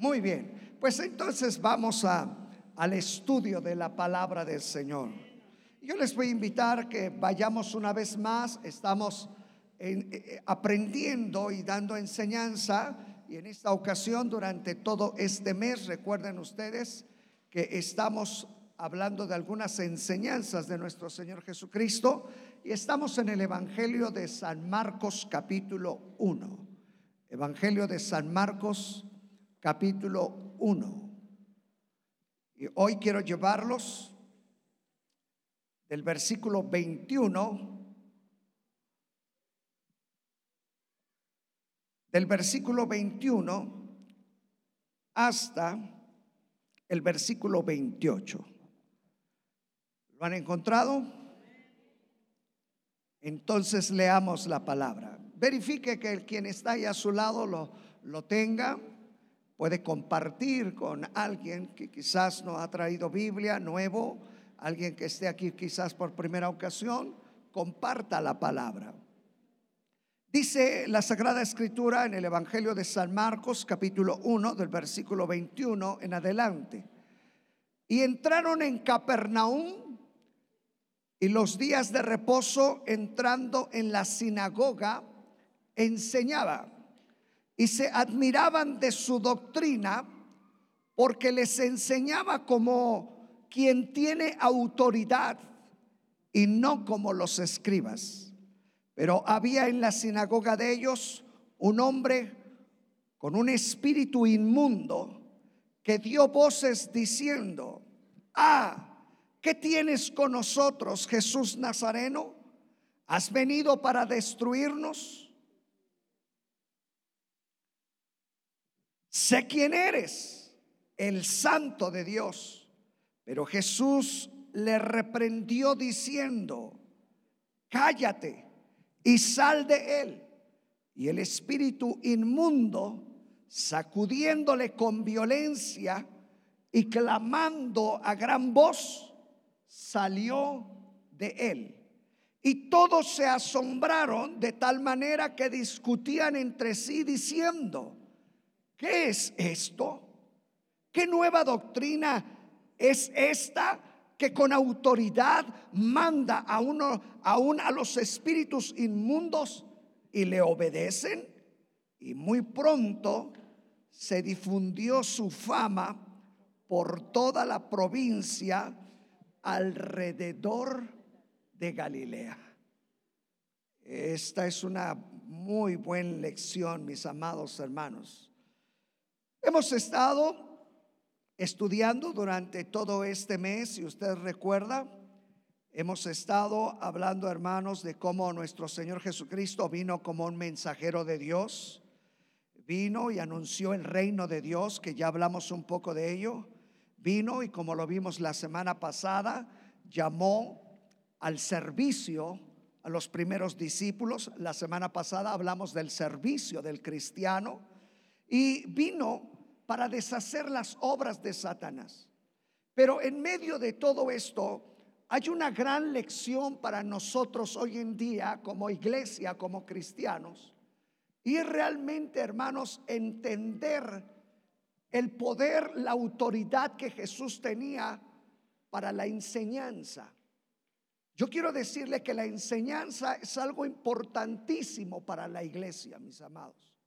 Muy bien, pues entonces vamos a, al estudio de la palabra del Señor. Yo les voy a invitar que vayamos una vez más, estamos eh, eh, aprendiendo y dando enseñanza y en esta ocasión durante todo este mes, recuerden ustedes que estamos hablando de algunas enseñanzas de nuestro Señor Jesucristo y estamos en el Evangelio de San Marcos capítulo 1. Evangelio de San Marcos capítulo 1. Y hoy quiero llevarlos del versículo 21 del versículo 21 hasta el versículo 28. ¿Lo han encontrado? Entonces leamos la palabra. Verifique que el quien está ahí a su lado lo, lo tenga puede compartir con alguien que quizás no ha traído Biblia nuevo, alguien que esté aquí quizás por primera ocasión, comparta la palabra. Dice la Sagrada Escritura en el Evangelio de San Marcos capítulo 1 del versículo 21 en adelante. Y entraron en Capernaum y los días de reposo entrando en la sinagoga enseñaba y se admiraban de su doctrina porque les enseñaba como quien tiene autoridad y no como los escribas. Pero había en la sinagoga de ellos un hombre con un espíritu inmundo que dio voces diciendo, ah, ¿qué tienes con nosotros, Jesús Nazareno? ¿Has venido para destruirnos? Sé quién eres, el santo de Dios. Pero Jesús le reprendió diciendo, cállate y sal de él. Y el espíritu inmundo, sacudiéndole con violencia y clamando a gran voz, salió de él. Y todos se asombraron de tal manera que discutían entre sí diciendo, ¿Qué es esto? ¿Qué nueva doctrina es esta que con autoridad manda a uno aún a los espíritus inmundos y le obedecen? Y muy pronto se difundió su fama por toda la provincia alrededor de Galilea. Esta es una muy buena lección, mis amados hermanos. Hemos estado estudiando durante todo este mes, si usted recuerda, hemos estado hablando, hermanos, de cómo nuestro Señor Jesucristo vino como un mensajero de Dios, vino y anunció el reino de Dios, que ya hablamos un poco de ello, vino y como lo vimos la semana pasada, llamó al servicio a los primeros discípulos. La semana pasada hablamos del servicio del cristiano y vino para deshacer las obras de Satanás. Pero en medio de todo esto hay una gran lección para nosotros hoy en día como iglesia, como cristianos. Y realmente, hermanos, entender el poder, la autoridad que Jesús tenía para la enseñanza. Yo quiero decirle que la enseñanza es algo importantísimo para la iglesia, mis amados.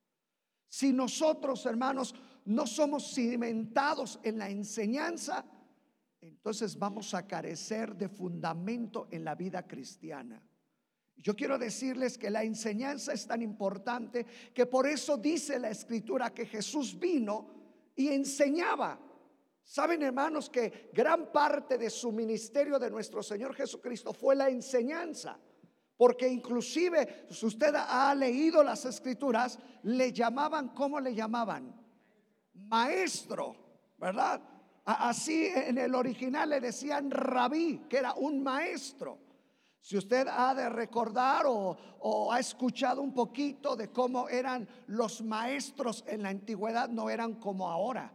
Si nosotros, hermanos, no somos cimentados en la enseñanza, entonces vamos a carecer de fundamento en la vida cristiana. Yo quiero decirles que la enseñanza es tan importante que por eso dice la escritura que Jesús vino y enseñaba. Saben hermanos que gran parte de su ministerio de nuestro Señor Jesucristo fue la enseñanza. Porque inclusive, si usted ha leído las escrituras, le llamaban, ¿cómo le llamaban? Maestro, ¿verdad? Así en el original le decían rabí, que era un maestro. Si usted ha de recordar o, o, ha escuchado un poquito de cómo eran los maestros en la antigüedad, no eran como ahora.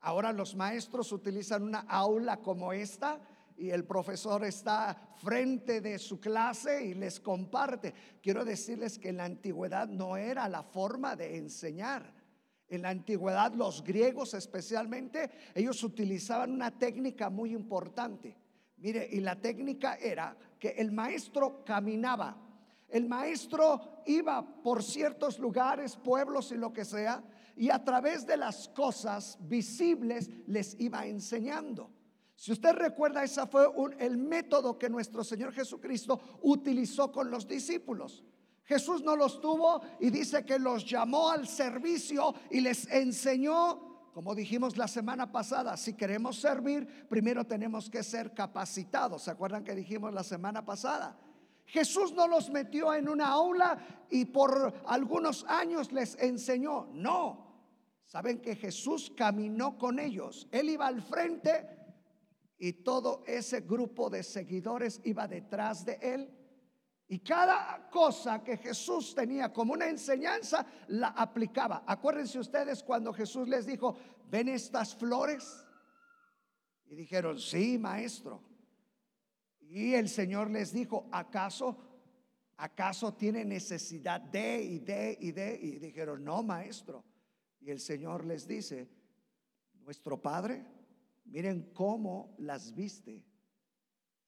Ahora los maestros utilizan una aula como esta y el profesor está frente de su clase y les comparte. Quiero decirles que en la antigüedad no era la forma de enseñar. En la antigüedad, los griegos especialmente, ellos utilizaban una técnica muy importante. Mire, y la técnica era que el maestro caminaba. El maestro iba por ciertos lugares, pueblos y lo que sea, y a través de las cosas visibles les iba enseñando. Si usted recuerda, ese fue el método que nuestro Señor Jesucristo utilizó con los discípulos. Jesús no los tuvo y dice que los llamó al servicio y les enseñó, como dijimos la semana pasada, si queremos servir, primero tenemos que ser capacitados. ¿Se acuerdan que dijimos la semana pasada? Jesús no los metió en una aula y por algunos años les enseñó. No, saben que Jesús caminó con ellos. Él iba al frente y todo ese grupo de seguidores iba detrás de él. Y cada cosa que Jesús tenía como una enseñanza, la aplicaba. Acuérdense ustedes cuando Jesús les dijo, ¿ven estas flores? Y dijeron, sí, maestro. Y el Señor les dijo, ¿acaso, acaso tiene necesidad de y de y de? Y dijeron, no, maestro. Y el Señor les dice, nuestro Padre Miren cómo las viste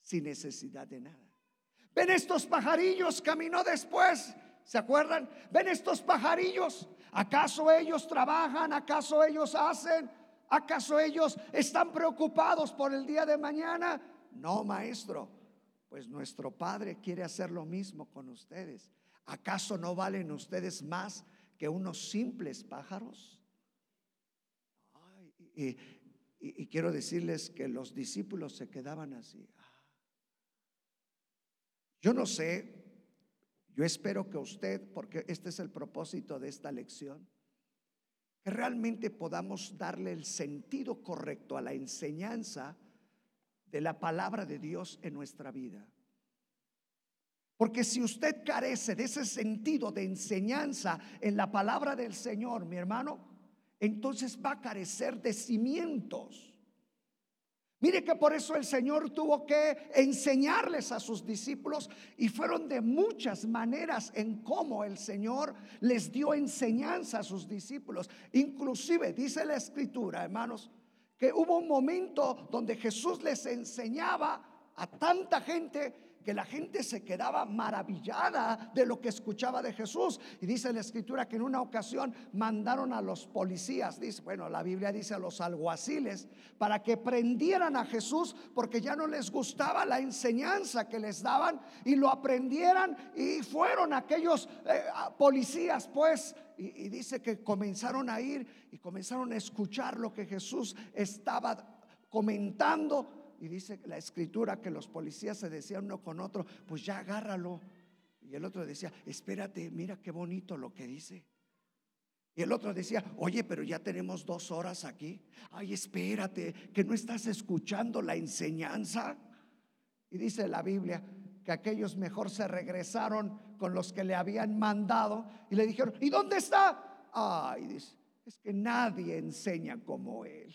sin necesidad de nada. Ven estos pajarillos, caminó después. ¿Se acuerdan? Ven estos pajarillos. ¿Acaso ellos trabajan? ¿Acaso ellos hacen? ¿Acaso ellos están preocupados por el día de mañana? No, maestro. Pues nuestro Padre quiere hacer lo mismo con ustedes. ¿Acaso no valen ustedes más que unos simples pájaros? Ay, y, y, quiero decirles que los discípulos se quedaban así. Yo no sé, yo espero que usted, porque este es el propósito de esta lección, que realmente podamos darle el sentido correcto a la enseñanza de la palabra de Dios en nuestra vida. Porque si usted carece de ese sentido de enseñanza en la palabra del Señor, mi hermano, entonces va a carecer de cimientos. Mire que por eso el Señor tuvo que enseñarles a sus discípulos y fueron de muchas maneras en cómo el Señor les dio enseñanza a sus discípulos. Inclusive dice la escritura, hermanos, que hubo un momento donde Jesús les enseñaba a tanta gente que la gente se quedaba maravillada de lo que escuchaba de Jesús. Y dice la escritura que en una ocasión mandaron a los policías, dice, bueno, la Biblia dice a los alguaciles, para que prendieran a Jesús porque ya no les gustaba la enseñanza que les daban y lo aprendieran y fueron aquellos eh, policías pues y, y dice que comenzaron a ir y comenzaron a escuchar lo que Jesús estaba comentando y dice la escritura que los policías se decían uno con otro, pues ya agárralo. Y el otro decía, espérate, mira qué bonito lo que dice. Y el otro decía, oye, pero ya tenemos dos horas aquí. Ay, espérate, que no estás escuchando la enseñanza. Y dice la Biblia que aquellos mejor se regresaron con los que le habían mandado y le dijeron, ¿y dónde está? Ay, dice, es que nadie enseña como él.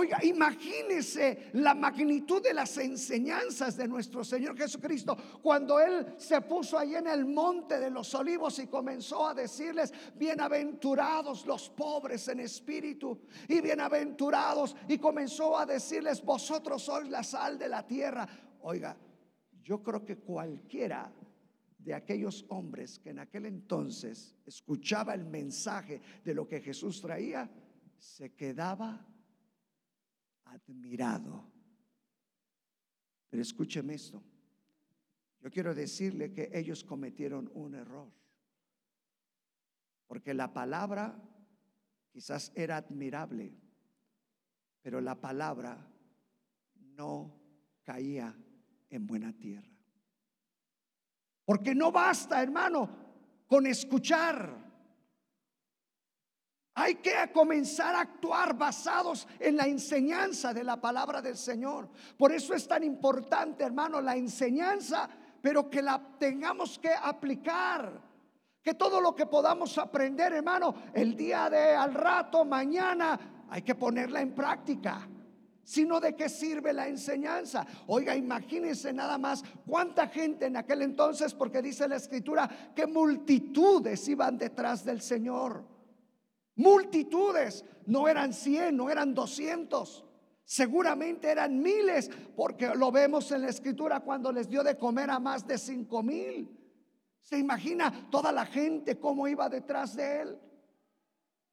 Oiga, imagínese la magnitud de las enseñanzas de nuestro Señor Jesucristo cuando Él se puso ahí en el monte de los olivos y comenzó a decirles, bienaventurados los pobres en espíritu y bienaventurados y comenzó a decirles, vosotros sois la sal de la tierra. Oiga, yo creo que cualquiera de aquellos hombres que en aquel entonces escuchaba el mensaje de lo que Jesús traía, se quedaba admirado. Pero escúcheme esto. Yo quiero decirle que ellos cometieron un error. Porque la palabra quizás era admirable, pero la palabra no caía en buena tierra. Porque no basta, hermano, con escuchar. Hay que comenzar a actuar basados en la enseñanza de la palabra del Señor. Por eso es tan importante, hermano, la enseñanza, pero que la tengamos que aplicar. Que todo lo que podamos aprender, hermano, el día de al rato, mañana, hay que ponerla en práctica. Sino de qué sirve la enseñanza. Oiga, imagínense nada más cuánta gente en aquel entonces, porque dice la escritura que multitudes iban detrás del Señor. Multitudes, no eran 100, no eran 200. Seguramente eran miles, porque lo vemos en la escritura cuando les dio de comer a más de cinco mil. ¿Se imagina toda la gente cómo iba detrás de él?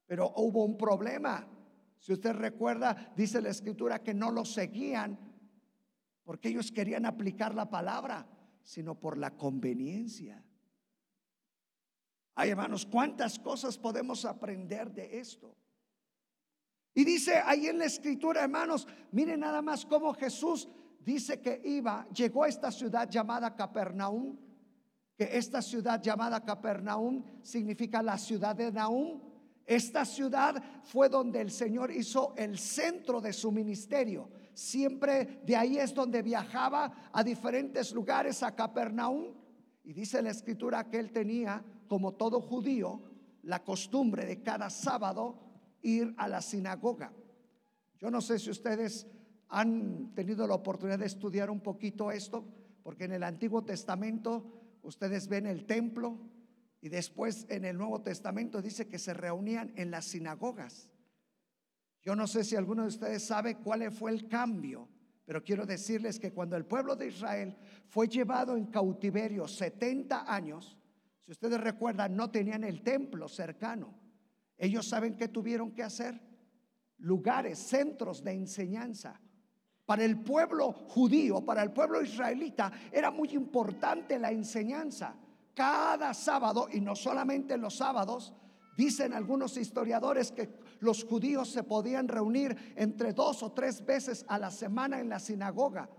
Pero hubo un problema. Si usted recuerda, dice la escritura que no lo seguían porque ellos querían aplicar la palabra, sino por la conveniencia. Ay, hermanos, ¿cuántas cosas podemos aprender de esto? Y dice ahí en la escritura, hermanos, miren nada más cómo Jesús dice que iba, llegó a esta ciudad llamada Capernaum, que esta ciudad llamada Capernaum significa la ciudad de Naum. Esta ciudad fue donde el Señor hizo el centro de su ministerio. Siempre de ahí es donde viajaba a diferentes lugares, a Capernaum. Y dice la escritura que él tenía como todo judío, la costumbre de cada sábado ir a la sinagoga. Yo no sé si ustedes han tenido la oportunidad de estudiar un poquito esto, porque en el Antiguo Testamento ustedes ven el templo y después en el Nuevo Testamento dice que se reunían en las sinagogas. Yo no sé si alguno de ustedes sabe cuál fue el cambio, pero quiero decirles que cuando el pueblo de Israel fue llevado en cautiverio 70 años, si ustedes recuerdan, no tenían el templo cercano. Ellos saben qué tuvieron que hacer. Lugares, centros de enseñanza. Para el pueblo judío, para el pueblo israelita, era muy importante la enseñanza. Cada sábado, y no solamente los sábados, dicen algunos historiadores que los judíos se podían reunir entre dos o tres veces a la semana en la sinagoga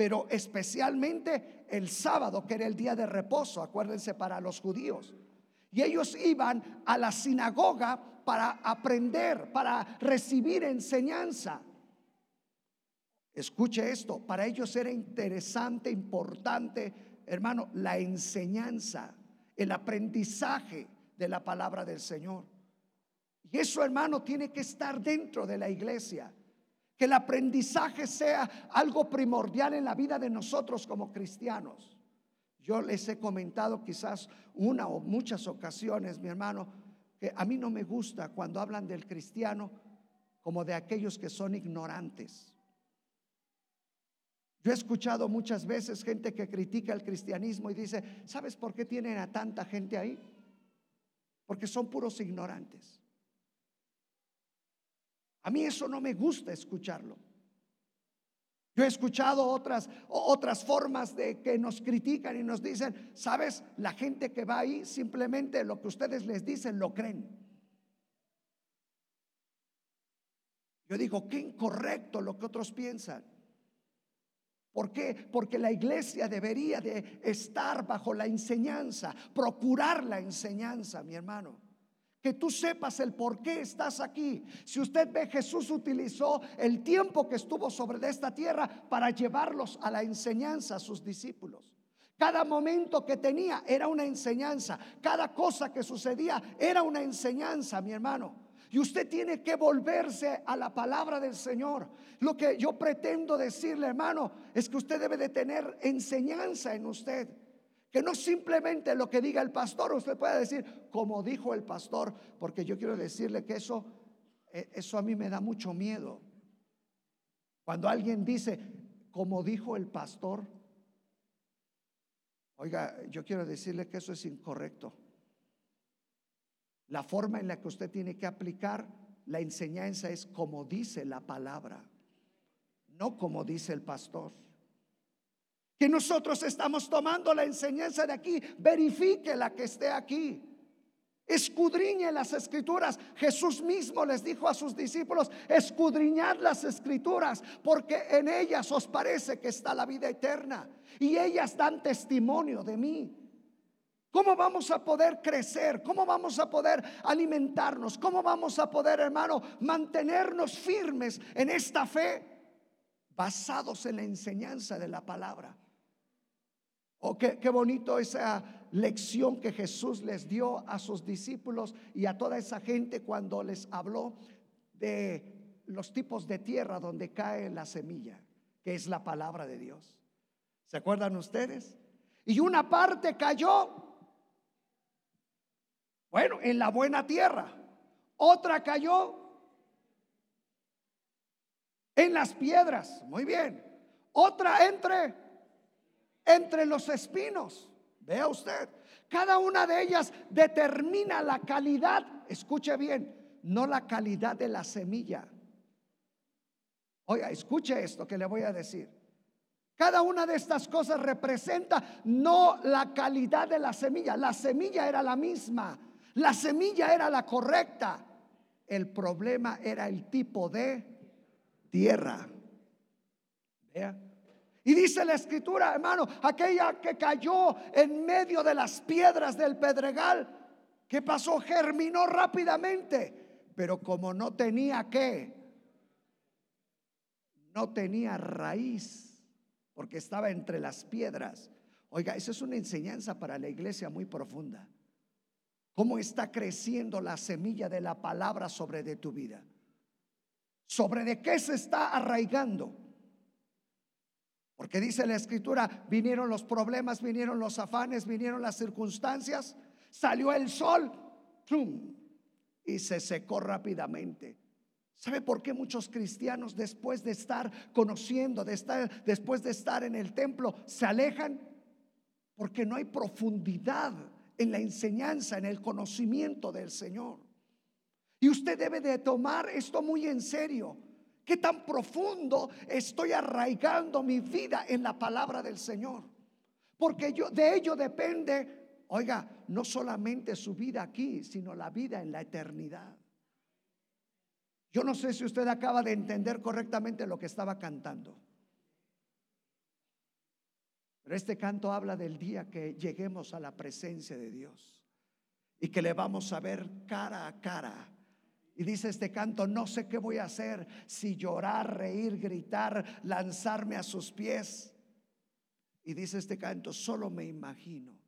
pero especialmente el sábado, que era el día de reposo, acuérdense, para los judíos. Y ellos iban a la sinagoga para aprender, para recibir enseñanza. Escuche esto, para ellos era interesante, importante, hermano, la enseñanza, el aprendizaje de la palabra del Señor. Y eso, hermano, tiene que estar dentro de la iglesia que el aprendizaje sea algo primordial en la vida de nosotros como cristianos. Yo les he comentado quizás una o muchas ocasiones, mi hermano, que a mí no me gusta cuando hablan del cristiano como de aquellos que son ignorantes. Yo he escuchado muchas veces gente que critica el cristianismo y dice, ¿sabes por qué tienen a tanta gente ahí? Porque son puros ignorantes. A mí eso no me gusta escucharlo. Yo he escuchado otras, otras formas de que nos critican y nos dicen, sabes, la gente que va ahí simplemente lo que ustedes les dicen lo creen. Yo digo, qué incorrecto lo que otros piensan. ¿Por qué? Porque la iglesia debería de estar bajo la enseñanza, procurar la enseñanza, mi hermano que tú sepas el por qué estás aquí. Si usted ve, Jesús utilizó el tiempo que estuvo sobre esta tierra para llevarlos a la enseñanza a sus discípulos. Cada momento que tenía era una enseñanza. Cada cosa que sucedía era una enseñanza, mi hermano. Y usted tiene que volverse a la palabra del Señor. Lo que yo pretendo decirle, hermano, es que usted debe de tener enseñanza en usted. Que no simplemente lo que diga el pastor, usted puede decir, como dijo el pastor, porque yo quiero decirle que eso, eh, eso a mí me da mucho miedo. Cuando alguien dice, como dijo el pastor, oiga, yo quiero decirle que eso es incorrecto. La forma en la que usted tiene que aplicar la enseñanza es como dice la palabra, no como dice el pastor que nosotros estamos tomando la enseñanza de aquí, verifique la que esté aquí. Escudriñe las escrituras. Jesús mismo les dijo a sus discípulos, escudriñad las escrituras, porque en ellas os parece que está la vida eterna. Y ellas dan testimonio de mí. ¿Cómo vamos a poder crecer? ¿Cómo vamos a poder alimentarnos? ¿Cómo vamos a poder, hermano, mantenernos firmes en esta fe? Basados en la enseñanza de la palabra. Oh, qué, qué, bonito esa lección que Jesús les dio a sus discípulos y a toda esa gente cuando les habló de los tipos de tierra donde cae la semilla, que es la palabra de Dios. ¿Se acuerdan ustedes? Y una parte cayó, bueno, en la buena tierra. Otra cayó en las piedras. Muy bien. Otra entre entre los espinos. Vea usted, cada una de ellas determina la calidad, escuche bien, no la calidad de la semilla. Oiga, escuche esto que le voy a decir. Cada una de estas cosas representa no la calidad de la semilla. La semilla era la misma. La semilla era la correcta. El problema era el tipo de tierra. Vea. Y dice la escritura, hermano, aquella que cayó en medio de las piedras del pedregal, que pasó, germinó rápidamente, pero como no tenía que, no tenía raíz, porque estaba entre las piedras. Oiga, eso es una enseñanza para la iglesia muy profunda. ¿Cómo está creciendo la semilla de la palabra sobre de tu vida? ¿Sobre de qué se está arraigando? Porque dice la escritura, vinieron los problemas, vinieron los afanes, vinieron las circunstancias, salió el sol y se secó rápidamente. ¿Sabe por qué muchos cristianos después de estar conociendo, de estar, después de estar en el templo, se alejan? Porque no hay profundidad en la enseñanza, en el conocimiento del Señor. Y usted debe de tomar esto muy en serio. ¿Qué tan profundo estoy arraigando mi vida en la palabra del Señor? Porque yo, de ello depende, oiga, no solamente su vida aquí, sino la vida en la eternidad. Yo no sé si usted acaba de entender correctamente lo que estaba cantando. Pero este canto habla del día que lleguemos a la presencia de Dios y que le vamos a ver cara a cara y dice este canto, no sé qué voy a hacer, si llorar, reír, gritar, lanzarme a sus pies. Y dice este canto, solo me imagino.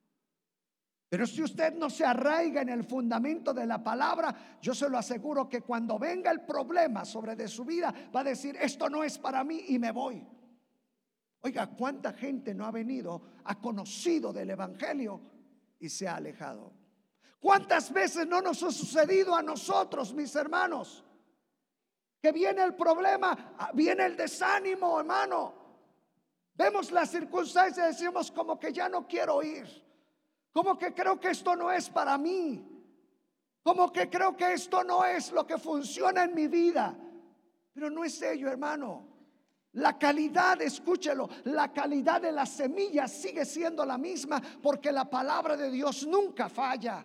Pero si usted no se arraiga en el fundamento de la palabra, yo se lo aseguro que cuando venga el problema sobre de su vida, va a decir, esto no es para mí y me voy. Oiga, ¿cuánta gente no ha venido, ha conocido del Evangelio y se ha alejado? ¿Cuántas veces no nos ha sucedido a nosotros, mis hermanos? Que viene el problema, ah, viene el desánimo, hermano. Vemos las circunstancias y decimos como que ya no quiero ir. Como que creo que esto no es para mí. Como que creo que esto no es lo que funciona en mi vida. Pero no es ello, hermano. La calidad, escúchelo, la calidad de la semilla sigue siendo la misma porque la palabra de Dios nunca falla.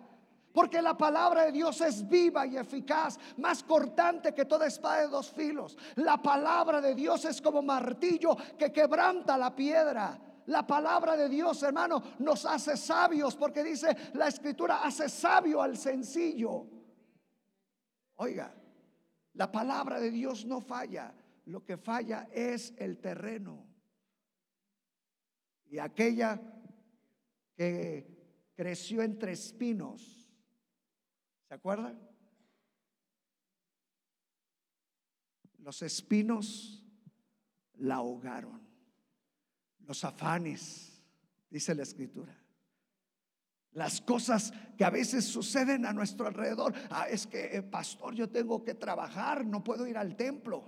Porque la palabra de Dios es viva y eficaz, más cortante que toda espada de dos filos. La palabra de Dios es como martillo que quebranta la piedra. La palabra de Dios, hermano, nos hace sabios porque dice la escritura, hace sabio al sencillo. Oiga, la palabra de Dios no falla. Lo que falla es el terreno. Y aquella que creció entre espinos ¿Se acuerdan? Los espinos la ahogaron. Los afanes, dice la escritura. Las cosas que a veces suceden a nuestro alrededor. Ah, es que, eh, pastor, yo tengo que trabajar, no puedo ir al templo.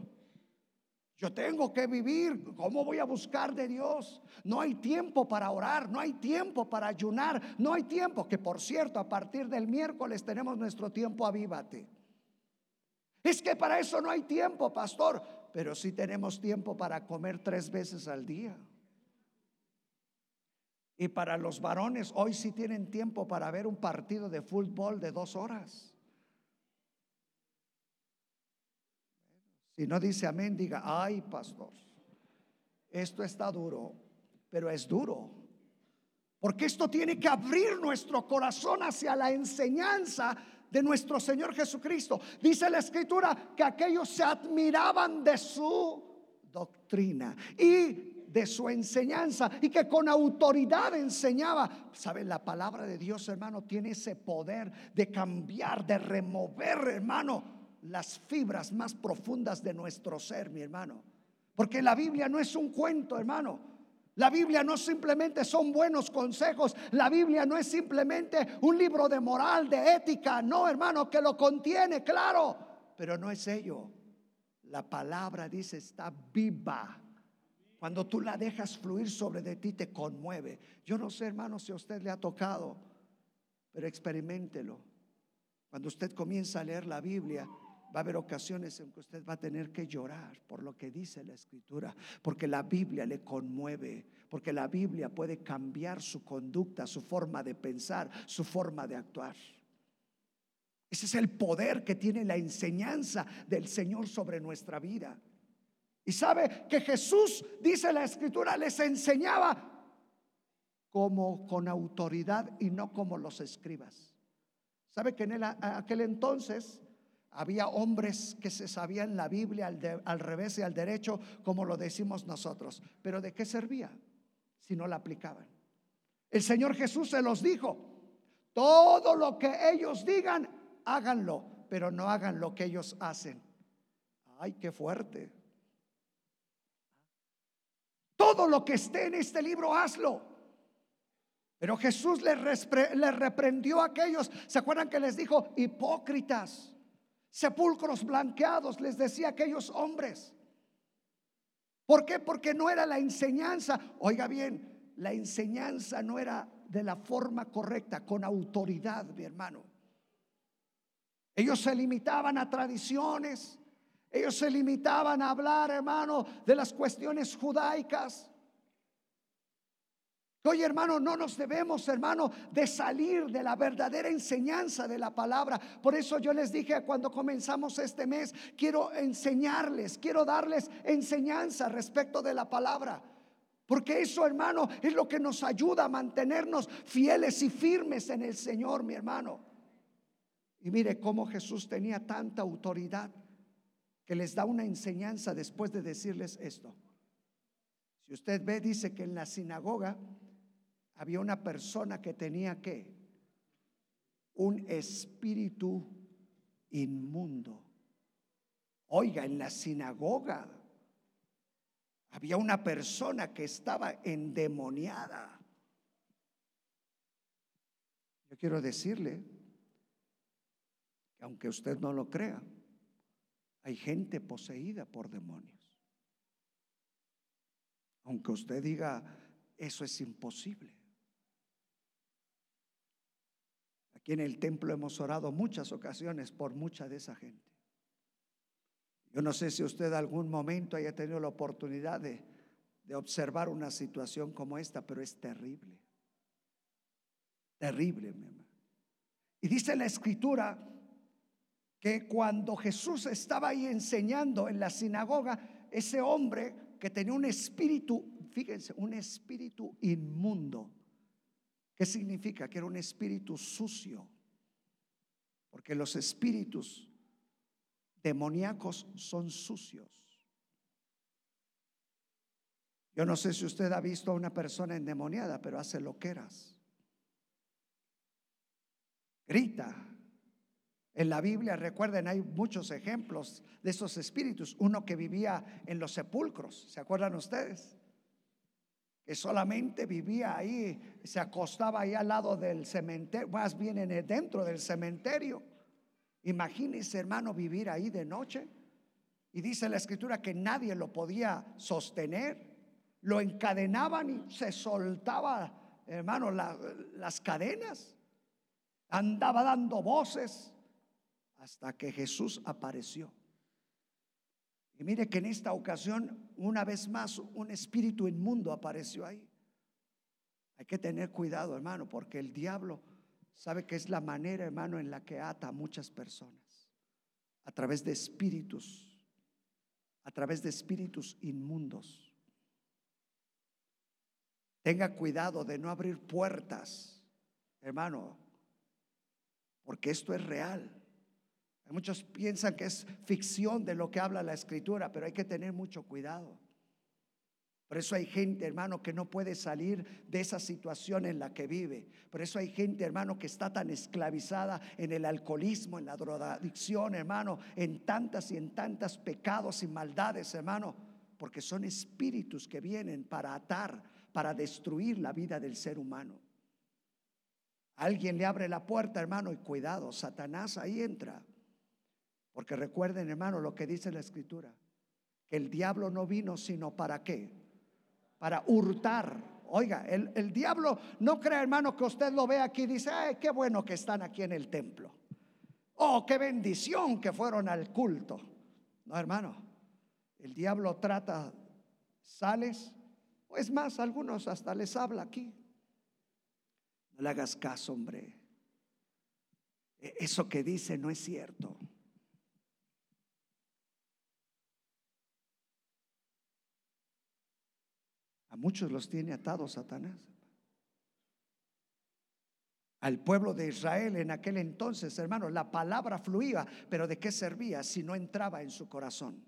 Yo tengo que vivir. ¿Cómo voy a buscar de Dios? No hay tiempo para orar, no hay tiempo para ayunar, no hay tiempo. Que por cierto, a partir del miércoles tenemos nuestro tiempo avívate. Es que para eso no hay tiempo, pastor. Pero sí tenemos tiempo para comer tres veces al día. Y para los varones, hoy sí tienen tiempo para ver un partido de fútbol de dos horas. Si no dice amén, diga, ay, pastor, esto está duro, pero es duro. Porque esto tiene que abrir nuestro corazón hacia la enseñanza de nuestro Señor Jesucristo. Dice la escritura que aquellos se admiraban de su doctrina y de su enseñanza y que con autoridad enseñaba. ¿Saben? La palabra de Dios, hermano, tiene ese poder de cambiar, de remover, hermano las fibras más profundas de nuestro ser, mi hermano. Porque la Biblia no es un cuento, hermano. La Biblia no simplemente son buenos consejos. La Biblia no es simplemente un libro de moral, de ética. No, hermano, que lo contiene, claro. Pero no es ello. La palabra dice está viva. Cuando tú la dejas fluir sobre de ti, te conmueve. Yo no sé, hermano, si a usted le ha tocado, pero experimentelo. Cuando usted comienza a leer la Biblia, Va a haber ocasiones en que usted va a tener que llorar por lo que dice la escritura, porque la Biblia le conmueve, porque la Biblia puede cambiar su conducta, su forma de pensar, su forma de actuar. Ese es el poder que tiene la enseñanza del Señor sobre nuestra vida. Y sabe que Jesús, dice la escritura, les enseñaba como con autoridad y no como los escribas. ¿Sabe que en aquel entonces había hombres que se sabían la Biblia al, revés y al derecho, como lo decimos nosotros. Pero ¿de qué servía si no la aplicaban? El Señor Jesús se los dijo, todo lo que ellos digan, háganlo, pero no hagan lo que ellos hacen. Ay, qué fuerte. Todo lo que esté en este libro, hazlo. Pero Jesús les reprendió a aquellos, ¿se acuerdan que les dijo? Hipócritas sepulcros blanqueados, les decía aquellos hombres. ¿Por qué? Porque no era la enseñanza. Oiga bien, la enseñanza no era de la forma correcta, con autoridad, mi hermano. Ellos se limitaban a tradiciones, ellos se limitaban a hablar, hermano, de las cuestiones judaicas. Oye, hermano, no nos debemos, hermano, de salir de la verdadera enseñanza de la palabra. Por eso yo les dije cuando comenzamos este mes, quiero enseñarles, quiero darles enseñanza respecto de la palabra. Porque eso, hermano, es lo que nos ayuda a mantenernos fieles y firmes en el Señor, mi hermano. Y mire cómo Jesús tenía tanta autoridad que les da una enseñanza después de decirles esto. Si usted ve, dice que en la sinagoga había una persona que tenía que un espíritu inmundo. Oiga, en la sinagoga había una persona que estaba endemoniada. Yo quiero decirle que aunque usted no lo crea, hay gente poseída por demonios. Aunque usted diga, eso es imposible. Aquí en el templo hemos orado muchas ocasiones por mucha de esa gente. Yo no sé si usted algún momento haya tenido la oportunidad de, de observar una situación como esta, pero es terrible. Terrible, mi hermano. Y dice la escritura que cuando Jesús estaba ahí enseñando en la sinagoga, ese hombre que tenía un espíritu, fíjense, un espíritu inmundo, ¿Qué significa? Que era un espíritu sucio. Porque los espíritus demoníacos son sucios. Yo no sé si usted ha visto a una persona endemoniada, pero hace loqueras. Grita. En la Biblia, recuerden, hay muchos ejemplos de esos espíritus. Uno que vivía en los sepulcros, ¿se acuerdan ustedes? Que solamente vivía ahí, se acostaba ahí al lado del cementerio, más bien en el, dentro del cementerio. Imagínese, hermano, vivir ahí de noche. Y dice la escritura que nadie lo podía sostener. Lo encadenaban y se soltaba, hermano, las cadenas. Andaba dando voces hasta que Jesús apareció. Y mire que en esta ocasión, una vez más, un espíritu inmundo apareció ahí. Hay que tener cuidado, hermano, porque el diablo sabe que es la manera, hermano, en la que ata a muchas personas. A través de espíritus, a través de espíritus inmundos. Tenga cuidado de no abrir puertas, hermano, porque esto es real. Muchos piensan que es ficción de lo que habla la escritura, pero hay que tener mucho cuidado. Por eso hay gente, hermano, que no puede salir de esa situación en la que vive. Por eso hay gente, hermano, que está tan esclavizada en el alcoholismo, en la drogadicción, hermano, en tantas y en tantas pecados y maldades, hermano, porque son espíritus que vienen para atar, para destruir la vida del ser humano. Alguien le abre la puerta, hermano, y cuidado, Satanás ahí entra. Porque recuerden, hermano, lo que dice la escritura, que el diablo no vino sino para qué? Para hurtar. Oiga, el, el diablo no cree, hermano, que usted lo ve aquí y dice, ay, qué bueno que están aquí en el templo. Oh, qué bendición que fueron al culto. No, hermano, el diablo trata, sales, o es más, algunos hasta les habla aquí. No le hagas caso, hombre. E, eso que dice no es cierto. Muchos los tiene atados Satanás. Al pueblo de Israel en aquel entonces, hermano, la palabra fluía, pero ¿de qué servía si no entraba en su corazón?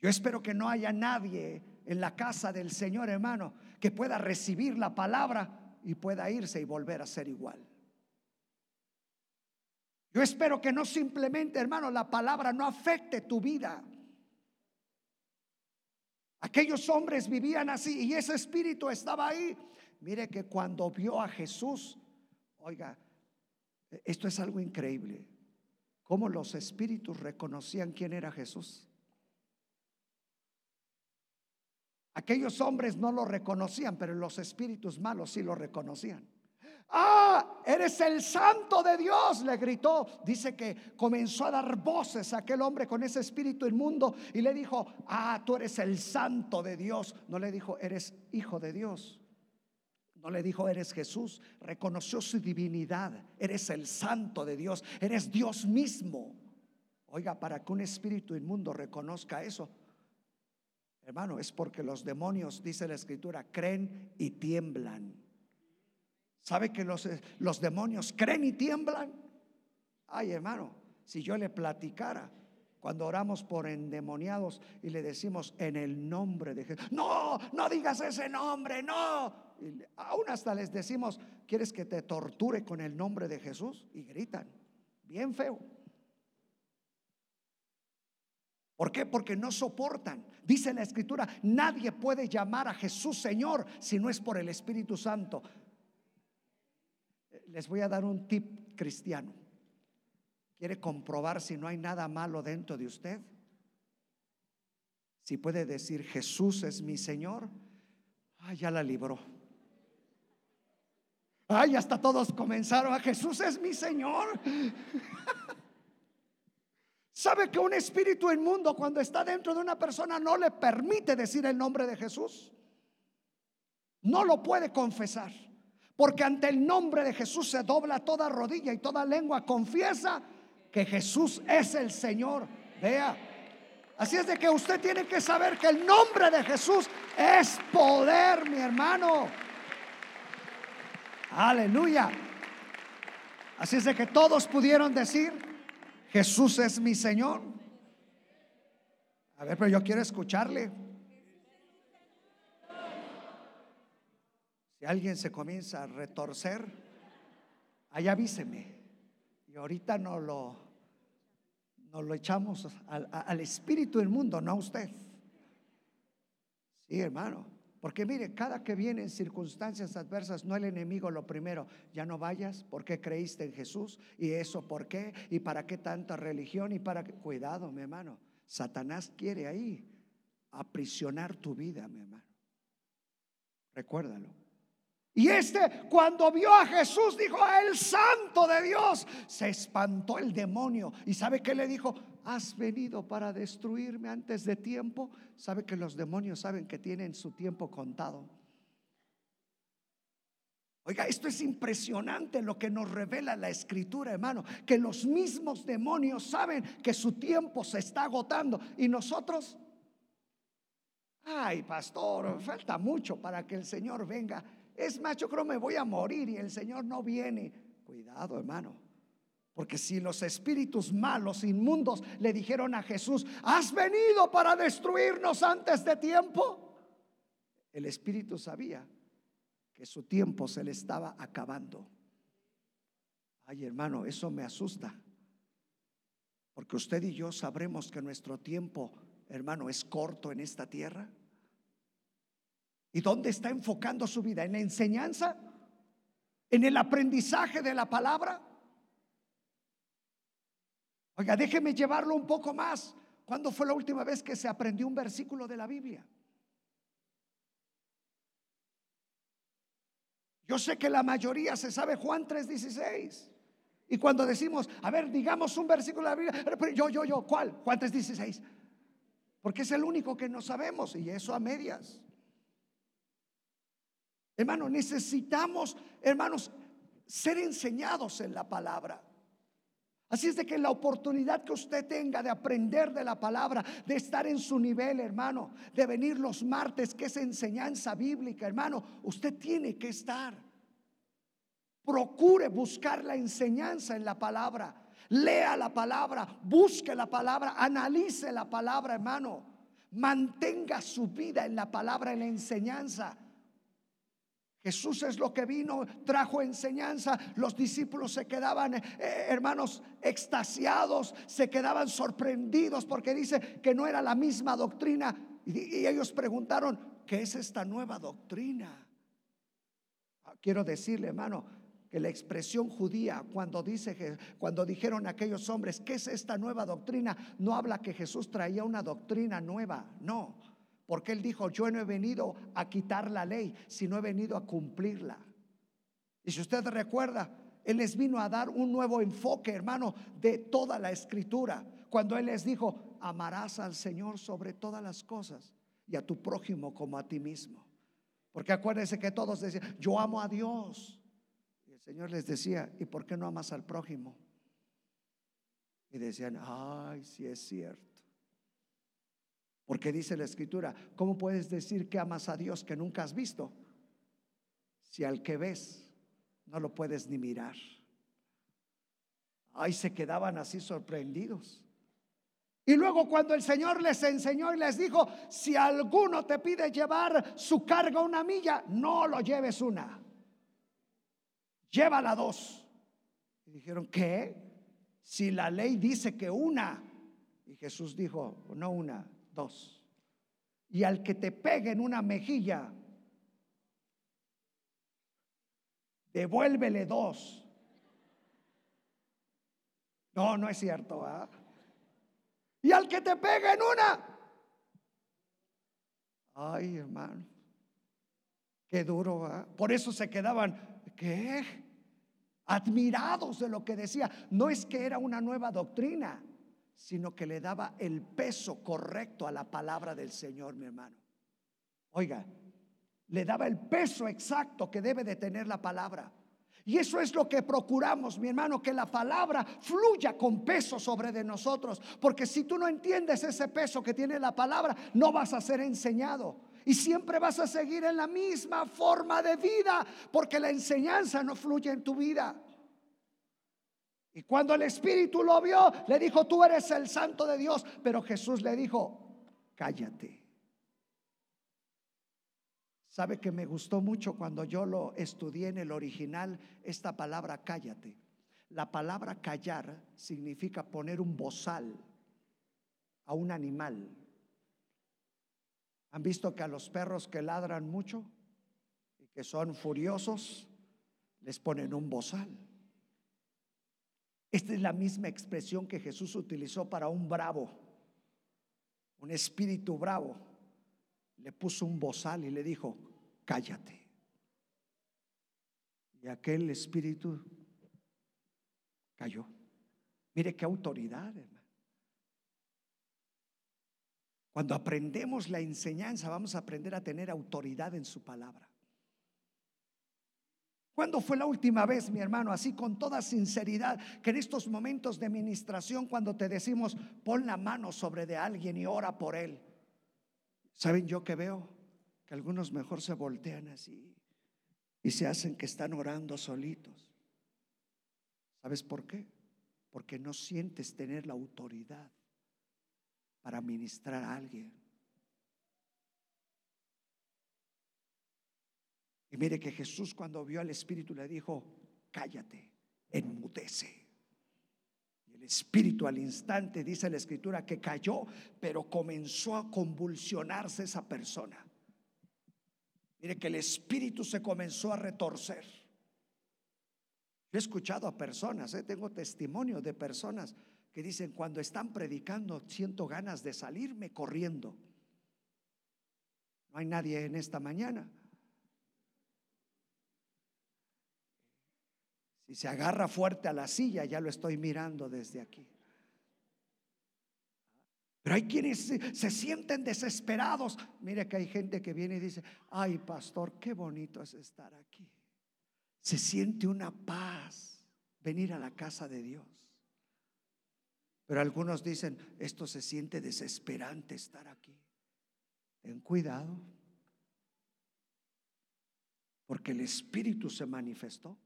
Yo espero que no haya nadie en la casa del Señor, hermano, que pueda recibir la palabra y pueda irse y volver a ser igual. Yo espero que no simplemente, hermano, la palabra no afecte tu vida. Aquellos hombres vivían así y ese espíritu estaba ahí. Mire que cuando vio a Jesús, oiga, esto es algo increíble. Cómo los espíritus reconocían quién era Jesús. Aquellos hombres no lo reconocían, pero los espíritus malos sí lo reconocían. Ah, eres el santo de Dios, le gritó. Dice que comenzó a dar voces a aquel hombre con ese espíritu inmundo y le dijo, ah, tú eres el santo de Dios. No le dijo, eres hijo de Dios. No le dijo, eres Jesús. Reconoció su divinidad. Eres el santo de Dios. Eres Dios mismo. Oiga, para que un espíritu inmundo reconozca eso, hermano, es porque los demonios, dice la escritura, creen y tiemblan. ¿Sabe que los, los demonios creen y tiemblan? Ay, hermano, si yo le platicara cuando oramos por endemoniados y le decimos en el nombre de Jesús, no, no digas ese nombre, no. Aún hasta les decimos, ¿quieres que te torture con el nombre de Jesús? Y gritan, bien feo. ¿Por qué? Porque no soportan. Dice la escritura, nadie puede llamar a Jesús Señor si no es por el Espíritu Santo les voy a dar un tip cristiano. ¿Quiere comprobar si no hay nada malo dentro de usted? Si puede decir Jesús es mi Señor, ay, ya la libró. Ay, hasta todos comenzaron a Jesús es mi Señor. ¿Sabe que un espíritu inmundo cuando está dentro de una persona no le permite decir el nombre de Jesús? No lo puede confesar. Porque ante el nombre de Jesús se dobla toda rodilla y toda lengua confiesa que Jesús es el Señor. Vea. Así es de que usted tiene que saber que el nombre de Jesús es poder, mi hermano. Aleluya. Así es de que todos pudieron decir, Jesús es mi Señor. A ver, pero yo quiero escucharle. Si alguien se comienza a retorcer, ahí avíseme. Y ahorita no lo, nos lo echamos al, al espíritu del mundo, no a usted. Sí, hermano. Porque mire, cada que vienen circunstancias adversas, no el enemigo lo primero, ya no vayas, porque creíste en Jesús? ¿Y eso por qué? ¿Y para qué tanta religión? ¿Y para qué? Cuidado, mi hermano. Satanás quiere ahí aprisionar tu vida, mi hermano. Recuérdalo. Y este cuando vio a Jesús dijo, el santo de Dios, se espantó el demonio. ¿Y sabe qué le dijo? ¿Has venido para destruirme antes de tiempo? ¿Sabe que los demonios saben que tienen su tiempo contado? Oiga, esto es impresionante lo que nos revela la escritura, hermano, que los mismos demonios saben que su tiempo se está agotando y nosotros, ay, pastor, falta mucho para que el Señor venga. Es más, yo creo me voy a morir y el Señor no viene. Cuidado, hermano. Porque si los espíritus malos, inmundos, le dijeron a Jesús, has venido para destruirnos antes de tiempo, el espíritu sabía que su tiempo se le estaba acabando. Ay, hermano, eso me asusta. Porque usted y yo sabremos que nuestro tiempo, hermano, es corto en esta tierra. ¿Y dónde está enfocando su vida? ¿En la enseñanza? ¿En el aprendizaje de la palabra? Oiga, déjeme llevarlo un poco más. ¿Cuándo fue la última vez que se aprendió un versículo de la Biblia? Yo sé que la mayoría se sabe Juan 3:16. Y cuando decimos, a ver, digamos un versículo de la Biblia, yo, yo, yo, ¿cuál? Juan 3:16. Porque es el único que no sabemos y eso a medias. Hermano, necesitamos, hermanos, ser enseñados en la palabra. Así es de que la oportunidad que usted tenga de aprender de la palabra, de estar en su nivel, hermano, de venir los martes, que es enseñanza bíblica, hermano, usted tiene que estar. Procure buscar la enseñanza en la palabra. Lea la palabra, busque la palabra, analice la palabra, hermano. Mantenga su vida en la palabra, en la enseñanza. Jesús es lo que vino, trajo enseñanza. Los discípulos se quedaban, eh, hermanos, extasiados, se quedaban sorprendidos porque dice que no era la misma doctrina. Y, ellos preguntaron, ¿qué es esta nueva doctrina? Ah, quiero decirle, hermano, que la expresión judía cuando dice cuando dijeron aquellos hombres, ¿qué es esta nueva doctrina? No habla que Jesús traía una doctrina nueva, no. Porque él dijo, yo no he venido a quitar la ley, sino he venido a cumplirla. Y si usted recuerda, él les vino a dar un nuevo enfoque, hermano, de toda la escritura. Cuando él les dijo, amarás al Señor sobre todas las cosas y a tu prójimo como a ti mismo. Porque acuérdense que todos decían, yo amo a Dios. Y el Señor les decía, ¿y por qué no amas al prójimo? Y decían, ay, si es cierto. Porque dice la escritura, ¿cómo puedes decir que amas a Dios que nunca has visto? Si al que ves no lo puedes ni mirar. Ahí se quedaban así sorprendidos. Y luego cuando el Señor les enseñó y les dijo, si alguno te pide llevar su carga una milla, no lo lleves una. Llévala dos. Y dijeron, ¿qué? Si la ley dice que una. Y Jesús dijo, no una, Y al que te pegue en una mejilla, devuélvele dos. No, no es cierto. Y al que te pegue en una, ay hermano, qué duro. Por eso se quedaban, ¿qué? Admirados de lo que decía. No es que era una nueva doctrina sino que le daba el peso correcto a la palabra del Señor, mi hermano. Oiga, le daba el peso exacto que debe de tener la palabra. Y eso es lo que procuramos, mi hermano, que la palabra fluya con peso sobre de nosotros. Porque si tú no entiendes ese peso que tiene la palabra, no vas a ser enseñado. Y siempre vas a seguir en la misma forma de vida, porque la enseñanza no fluye en tu vida. Y cuando el Espíritu lo vio, le dijo, tú eres el santo de Dios. Pero Jesús le dijo, cállate. ¿Sabe que me gustó mucho cuando yo lo estudié en el original esta palabra cállate? La palabra callar significa poner un bozal a un animal. ¿Han visto que a los perros que ladran mucho y que son furiosos les ponen un bozal? Esta es la misma expresión que Jesús utilizó para un bravo, un espíritu bravo. Le puso un bozal y le dijo, cállate. Y aquel espíritu cayó. Mire qué autoridad, hermano. Cuando aprendemos la enseñanza, vamos a aprender a tener autoridad en su palabra. ¿Cuándo fue la última vez, mi hermano, así con toda sinceridad, que en estos momentos de ministración, cuando te decimos, pon la mano sobre de alguien y ora por él? ¿Saben yo que veo? Que algunos mejor se voltean así y se hacen que están orando solitos. ¿Sabes por qué? Porque no sientes tener la autoridad para ministrar a alguien. Y mire que Jesús cuando vio al Espíritu le dijo, cállate, enmudece. Y el Espíritu al instante, dice la Escritura, que cayó, pero comenzó a convulsionarse esa persona. Mire que el espíritu se comenzó a retorcer. Yo he escuchado a personas, ¿eh? tengo testimonio de personas que dicen, cuando están predicando, siento ganas de salirme corriendo. No hay nadie en esta mañana. Si se agarra fuerte a la silla, ya lo estoy mirando desde aquí. Pero hay quienes se, sienten desesperados. Mire que hay gente que viene y dice, ay pastor, qué bonito es estar aquí. Se siente una paz venir a la casa de Dios. Pero algunos dicen, esto se siente desesperante estar aquí. Ten cuidado, porque el Espíritu se manifestó.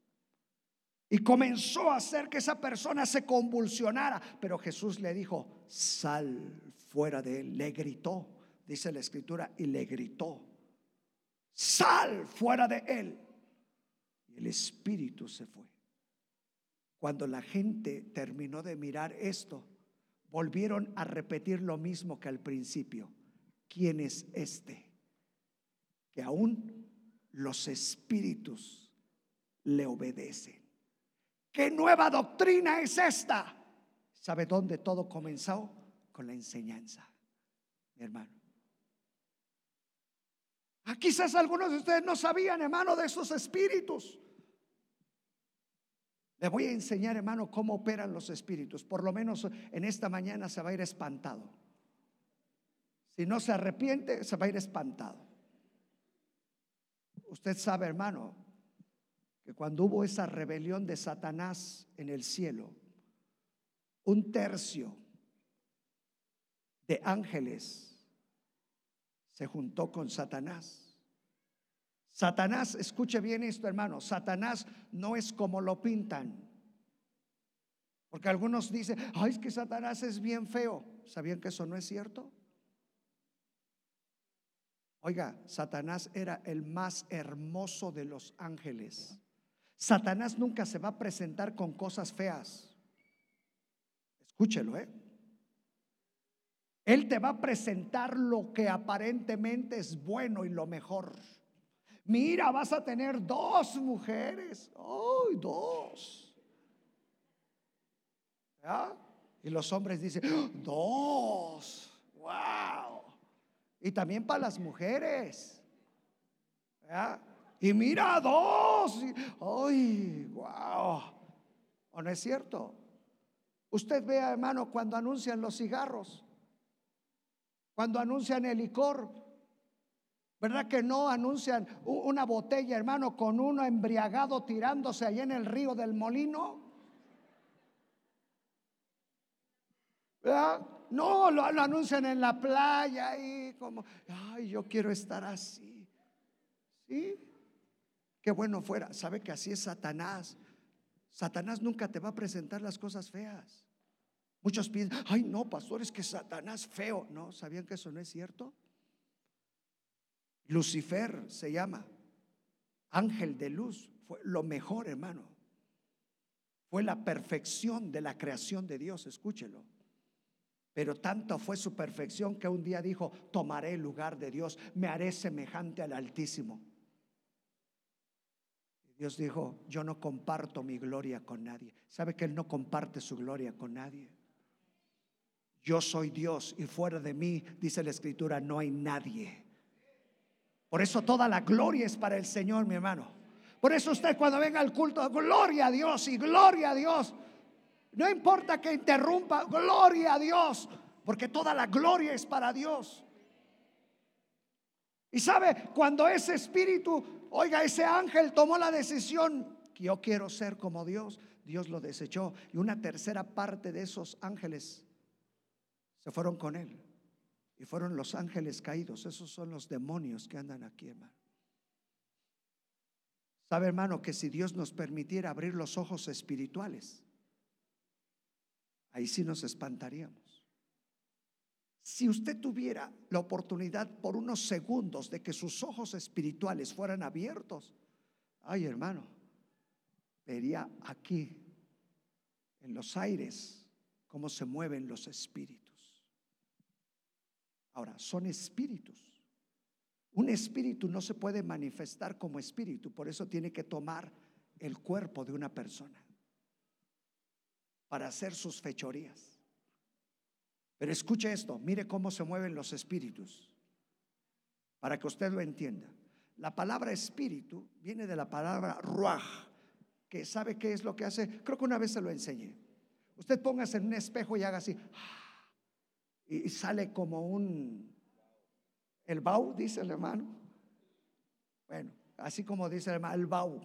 Y comenzó a hacer que esa persona se convulsionara. Pero Jesús le dijo, sal fuera de él. Le gritó, dice la escritura, y le gritó, sal fuera de él. Y el espíritu se fue. Cuando la gente terminó de mirar esto, volvieron a repetir lo mismo que al principio. ¿Quién es este? Que aún los espíritus le obedecen. ¿Qué nueva doctrina es esta? ¿Sabe dónde todo comenzó? Con la enseñanza, mi hermano. Ah, quizás algunos de ustedes no sabían, hermano, de esos espíritus. Le voy a enseñar, hermano, cómo operan los espíritus. Por lo menos en esta mañana se va a ir espantado. Si no se arrepiente, se va a ir espantado. Usted sabe, hermano, que cuando hubo esa rebelión de Satanás en el cielo, un tercio de ángeles se juntó con Satanás. Satanás, escuche bien esto hermano, Satanás no es como lo pintan. Porque algunos dicen, ay, es que Satanás es bien feo. ¿Sabían que eso no es cierto? Oiga, Satanás era el más hermoso de los ángeles. Satanás nunca se va a presentar con cosas feas. Escúchelo, ¿eh? Él te va a presentar lo que aparentemente es bueno y lo mejor. Mira, vas a tener dos mujeres. ¡Ay, dos! Y los hombres dicen, ¡Oh, dos. ¡Wow! Y también para las mujeres. ¿verdad? Y mira dos. ¡Ay, wow! ¿O no es cierto? Usted vea, hermano, cuando anuncian los cigarros, cuando anuncian el licor, ¿verdad que no anuncian una botella, hermano, con uno embriagado tirándose allá en el río del molino? ¿Verdad? No, lo, lo anuncian en la playa y como, ay, yo quiero estar así. ¿Sí? Qué bueno fuera. ¿Sabe que así es Satanás? Satanás nunca te va a presentar las cosas feas. Muchos piensan, ay no, pastor, es que Satanás feo. No, ¿sabían que eso no es cierto? Lucifer se llama, ángel de luz, fue lo mejor, hermano. Fue la perfección de la creación de Dios, escúchelo. Pero tanto fue su perfección que un día dijo, tomaré el lugar de Dios, me haré semejante al Altísimo. Dios dijo, yo no comparto mi gloria con nadie. ¿Sabe que Él no comparte su gloria con nadie? Yo soy Dios y fuera de mí, dice la escritura, no hay nadie. Por eso toda la gloria es para el Señor, mi hermano. Por eso usted cuando venga al culto, gloria a Dios y gloria a Dios. No importa que interrumpa, gloria a Dios, porque toda la gloria es para Dios. Y sabe, cuando ese espíritu Oiga, ese ángel tomó la decisión que yo quiero ser como Dios. Dios lo desechó. Y una tercera parte de esos ángeles se fueron con él. Y fueron los ángeles caídos. Esos son los demonios que andan aquí, hermano. Sabe, hermano, que si Dios nos permitiera abrir los ojos espirituales, ahí sí nos espantaríamos. Si usted tuviera la oportunidad por unos segundos de que sus ojos espirituales fueran abiertos, ay hermano, vería aquí, en los aires, cómo se mueven los espíritus. Ahora, son espíritus. Un espíritu no se puede manifestar como espíritu, por eso tiene que tomar el cuerpo de una persona para hacer sus fechorías. Pero escuche esto, mire cómo se mueven los espíritus, para que usted lo entienda. La palabra espíritu viene de la palabra ruaj, que sabe qué es lo que hace. Creo que una vez se lo enseñé. Usted póngase en un espejo y haga así, y sale como un el bau, dice el hermano. Bueno, así como dice el hermano, el bau.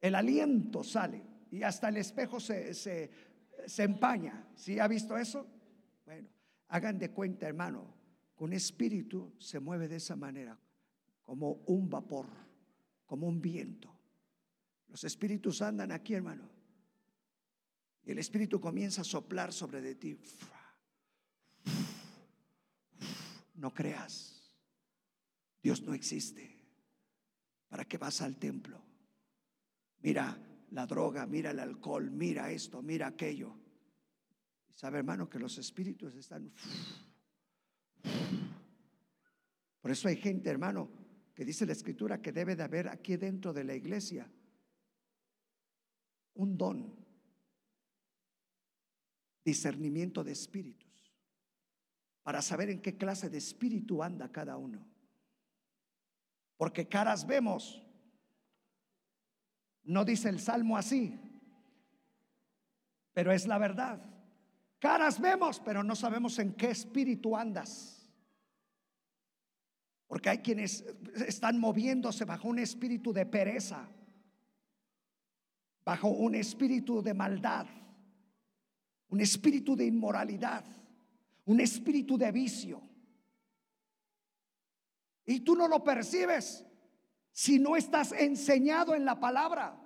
El aliento sale y hasta el espejo se, se, empaña. ¿Sí ha visto eso? Bueno, hagan de cuenta, hermano, con espíritu se mueve de esa manera, como un vapor, como un viento. Los espíritus andan aquí, hermano. Y el espíritu comienza a soplar sobre de ti. No creas. Dios no existe. ¿Para qué vas al templo? Mira la droga, mira el alcohol, mira esto, mira aquello. Y sabe, hermano, que los espíritus están... Por eso hay gente, hermano, que dice la escritura que debe de haber aquí dentro de la iglesia un don, discernimiento de espíritu para saber en qué clase de espíritu anda cada uno. Porque caras vemos. No dice el salmo así, pero es la verdad. Caras vemos, pero no sabemos en qué espíritu andas. Porque hay quienes están moviéndose bajo un espíritu de pereza, bajo un espíritu de maldad, un espíritu de inmoralidad un espíritu de vicio. Y tú no lo percibes si no estás enseñado en la palabra.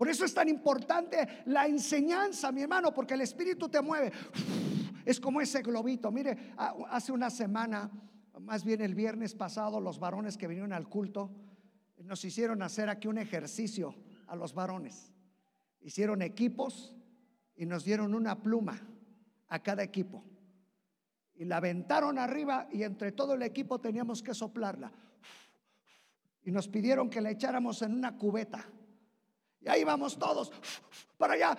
Por eso es tan importante la enseñanza, mi hermano, porque el espíritu te mueve. Es como ese globito. Mire, hace una semana, más bien el viernes pasado, los varones que vinieron al culto nos hicieron hacer aquí un ejercicio a los varones. Hicieron equipos y nos dieron una pluma a cada equipo y la aventaron arriba y entre todo el equipo teníamos que soplarla. Y nos pidieron que la echáramos en una cubeta. Y ahí vamos todos, para allá,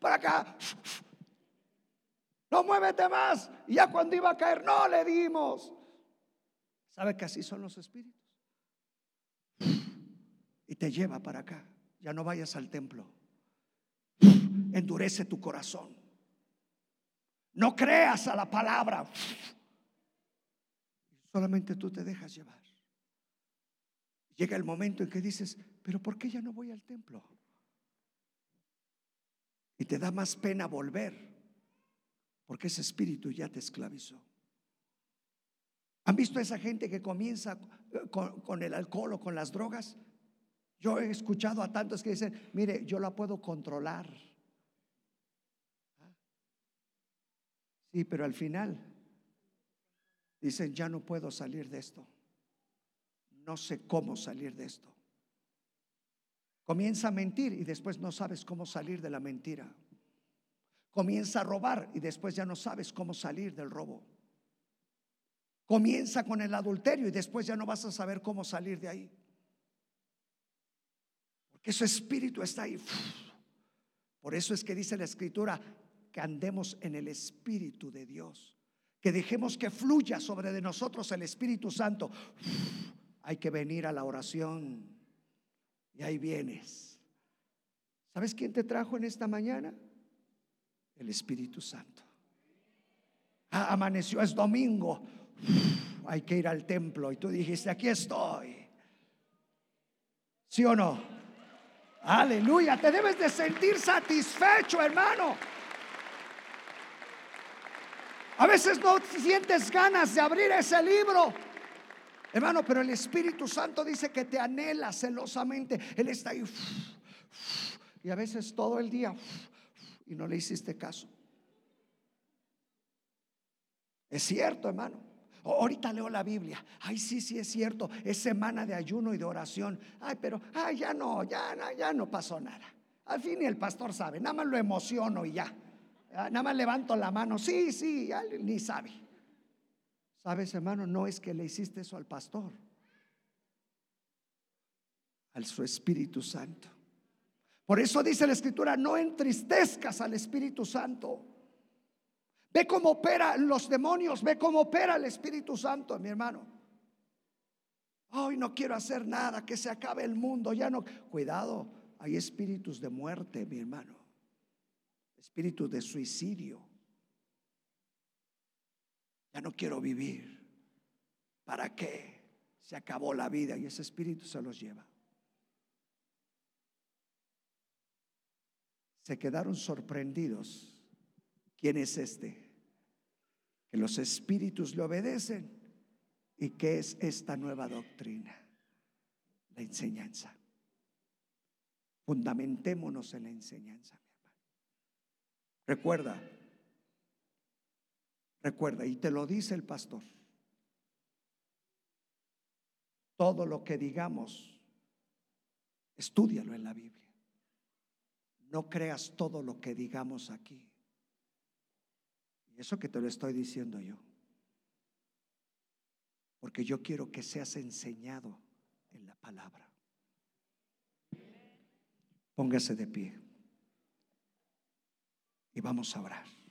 para acá. No muévete más. Y ya cuando iba a caer, no le dimos. ¿Sabe que así son los espíritus? Y te lleva para acá. Ya no vayas al templo. Endurece tu corazón. No creas a la palabra. Solamente tú te dejas llevar. Llega el momento en que dices, pero ¿por qué ya no voy al templo? Y te da más pena volver, porque ese espíritu ya te esclavizó. ¿Han visto a esa gente que comienza con, con, el alcohol o con las drogas? Yo he escuchado a tantos que dicen, mire, yo la puedo controlar. Y pero al final dicen, ya no puedo salir de esto. No sé cómo salir de esto. Comienza a mentir y después no sabes cómo salir de la mentira. Comienza a robar y después ya no sabes cómo salir del robo. Comienza con el adulterio y después ya no vas a saber cómo salir de ahí. Porque su espíritu está ahí. Por eso es que dice la escritura, que andemos en el Espíritu de Dios, que dejemos que fluya sobre de nosotros el Espíritu Santo. hay que venir a la oración y ahí vienes. ¿Sabes quién te trajo en esta mañana? El Espíritu Santo. Ah, amaneció, es domingo. hay que ir al templo y tú dijiste, aquí estoy. ¿Sí o no? Aleluya, te debes de sentir satisfecho, hermano. A veces no sientes ganas de abrir ese libro. Hermano, pero el Espíritu Santo dice que te anhela celosamente. Él está ahí. Y a veces todo el día y no le hiciste caso. Es cierto, hermano. Ahorita leo la Biblia. Ay, sí, sí, es cierto. Es semana de ayuno y de oración. Ay, pero, ay, ya no, ya, ya no pasó nada. Al fin el pastor sabe. Nada más lo emociono y ya. Ah, nada más levanto la mano. Sí, sí, ni sabe. Sabes, hermano, no es que le hiciste eso al pastor, al su Espíritu Santo. Por eso dice la Escritura, no entristezcas al Espíritu Santo. Ve cómo opera los demonios, ve cómo opera el Espíritu Santo, mi hermano. Hoy no quiero hacer nada, que se acabe el mundo, ya no. Cuidado, hay espíritus de muerte, mi hermano. Espíritus de suicidio. Ya no quiero vivir. ¿Para qué? Se acabó la vida y ese espíritu se los lleva. Se quedaron sorprendidos. ¿Quién es este? Que los espíritus le obedecen ¿Y qué es esta nueva doctrina? La enseñanza. Fundamentémonos en la enseñanza, mi hermano. Recuerda, recuerda, y te lo dice el pastor, todo lo que digamos, estudialo en la Biblia. No creas todo lo que digamos aquí. Y eso que te lo estoy diciendo yo. Porque yo quiero que seas enseñado en la palabra. Póngase de pie. Y vamos a orar.